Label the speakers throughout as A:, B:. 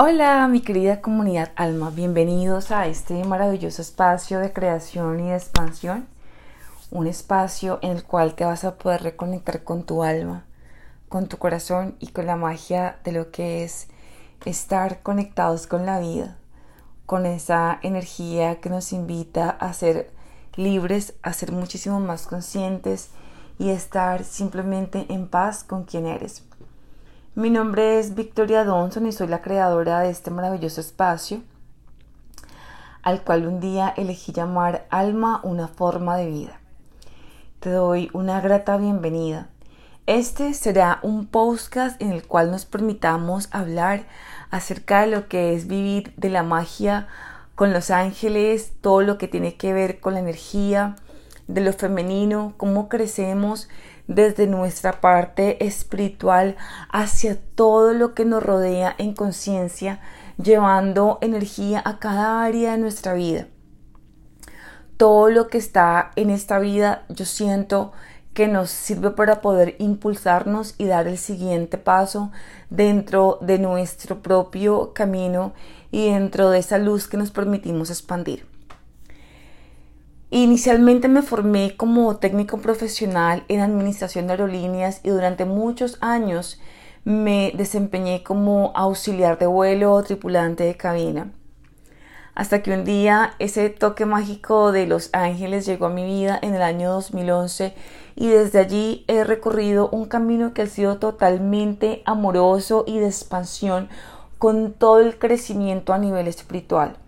A: Hola mi querida comunidad alma, bienvenidos a este maravilloso espacio de creación y de expansión, un espacio en el cual te vas a poder reconectar con tu alma, con tu corazón y con la magia de lo que es estar conectados con la vida, con esa energía que nos invita a ser libres, a ser muchísimo más conscientes y estar simplemente en paz con quien eres. Mi nombre es Victoria Donson y soy la creadora de este maravilloso espacio, al cual un día elegí llamar Alma una forma de vida. Te doy una grata bienvenida. Este será un podcast en el cual nos permitamos hablar acerca de lo que es vivir de la magia con los ángeles, todo lo que tiene que ver con la energía, de lo femenino, cómo crecemos desde nuestra parte espiritual hacia todo lo que nos rodea en conciencia, llevando energía a cada área de nuestra vida. Todo lo que está en esta vida, yo siento que nos sirve para poder impulsarnos y dar el siguiente paso dentro de nuestro propio camino y dentro de esa luz que nos permitimos expandir. Inicialmente me formé como técnico profesional en administración de aerolíneas y durante muchos años me desempeñé como auxiliar de vuelo o tripulante de cabina. Hasta que un día ese toque mágico de Los Ángeles llegó a mi vida en el año 2011 y desde allí he recorrido un camino que ha sido totalmente amoroso y de expansión con todo el crecimiento a nivel espiritual.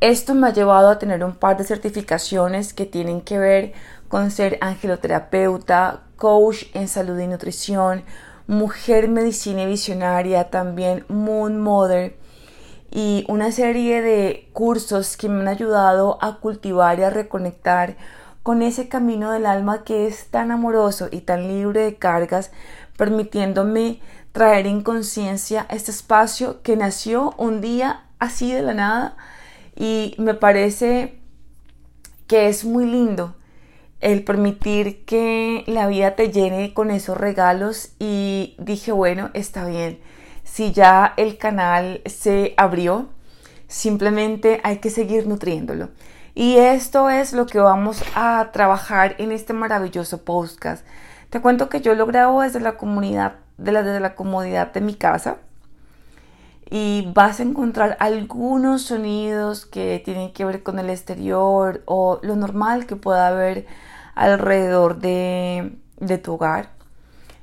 A: Esto me ha llevado a tener un par de certificaciones que tienen que ver con ser angeloterapeuta, coach en salud y nutrición, mujer medicina y visionaria, también Moon Mother y una serie de cursos que me han ayudado a cultivar y a reconectar con ese camino del alma que es tan amoroso y tan libre de cargas, permitiéndome traer en conciencia este espacio que nació un día así de la nada y me parece que es muy lindo el permitir que la vida te llene con esos regalos y dije, bueno, está bien, si ya el canal se abrió, simplemente hay que seguir nutriéndolo. Y esto es lo que vamos a trabajar en este maravilloso podcast. Te cuento que yo lo grabo desde la comunidad, desde la comodidad de mi casa y vas a encontrar algunos sonidos que tienen que ver con el exterior o lo normal que pueda haber alrededor de, tu hogar,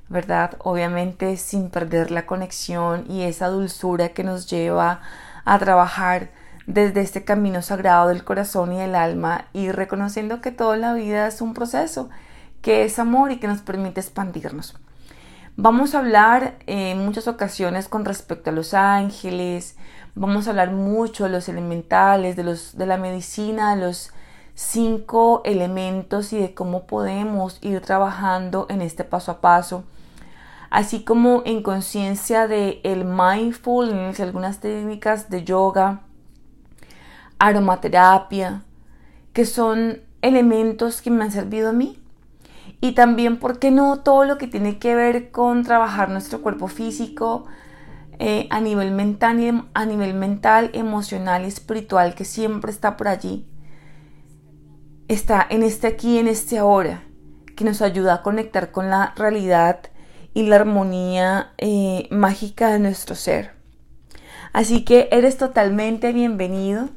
A: ¿verdad? Obviamente sin perder la conexión y esa dulzura que nos lleva a trabajar desde este camino sagrado del corazón y del alma y reconociendo que toda la vida es un proceso, que es amor y que nos permite expandirnos. Vamos a hablar en muchas ocasiones con respecto a los ángeles, vamos a hablar mucho de los elementales, de, los, de la medicina, de los cinco elementos y de cómo podemos ir trabajando en este paso a paso, así como en conciencia de el mindfulness, algunas técnicas de yoga, aromaterapia, que son elementos que me han servido a mí y también, ¿por qué no todo lo que tiene que ver con trabajar nuestro cuerpo físico eh, a, nivel mental, a nivel mental, emocional y espiritual que siempre está por allí? Está en este aquí, en este ahora, que nos ayuda a conectar con la realidad y la armonía eh, mágica de nuestro ser. Así que eres totalmente bienvenido.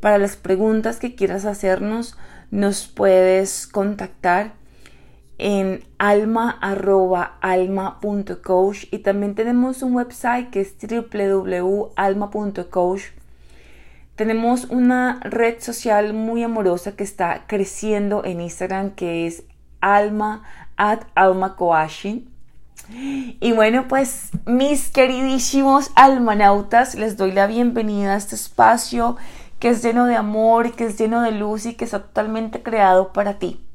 A: Para las preguntas que quieras hacernos, nos puedes contactar en alma.alma.coach y también tenemos un website que es www.alma.coach. Tenemos una red social muy amorosa que está creciendo en Instagram que es alma at alma Y bueno, pues mis queridísimos almanautas, les doy la bienvenida a este espacio que es lleno de amor, que es lleno de luz y que está totalmente creado para ti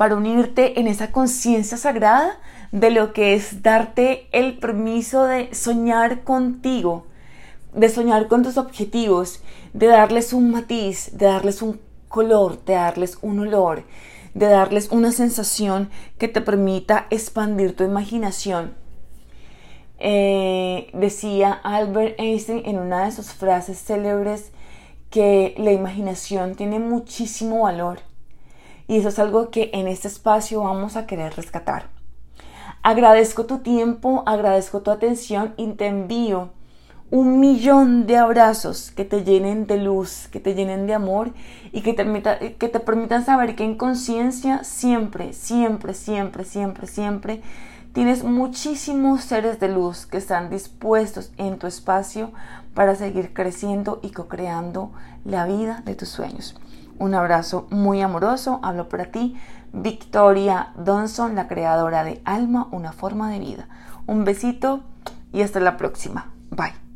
A: para unirte en esa conciencia sagrada de lo que es darte el permiso de soñar contigo, de soñar con tus objetivos, de darles un matiz, de darles un color, de darles un olor, de darles una sensación que te permita expandir tu imaginación. Eh, decía Albert Einstein en una de sus frases célebres que la imaginación tiene muchísimo valor y eso es algo que en este espacio vamos a querer rescatar. Agradezco tu tiempo, agradezco tu atención y te envío un millón de abrazos que te llenen de luz, que te llenen de amor y que te, permitan saber que en conciencia siempre, siempre, siempre, siempre, siempre tienes muchísimos seres de luz que están dispuestos en tu espacio para seguir creciendo y co-creando la vida de tus sueños. Un abrazo muy amoroso, hablo para ti, Victoria Donson, la creadora de Alma, una forma de vida. Un besito y hasta la próxima. Bye.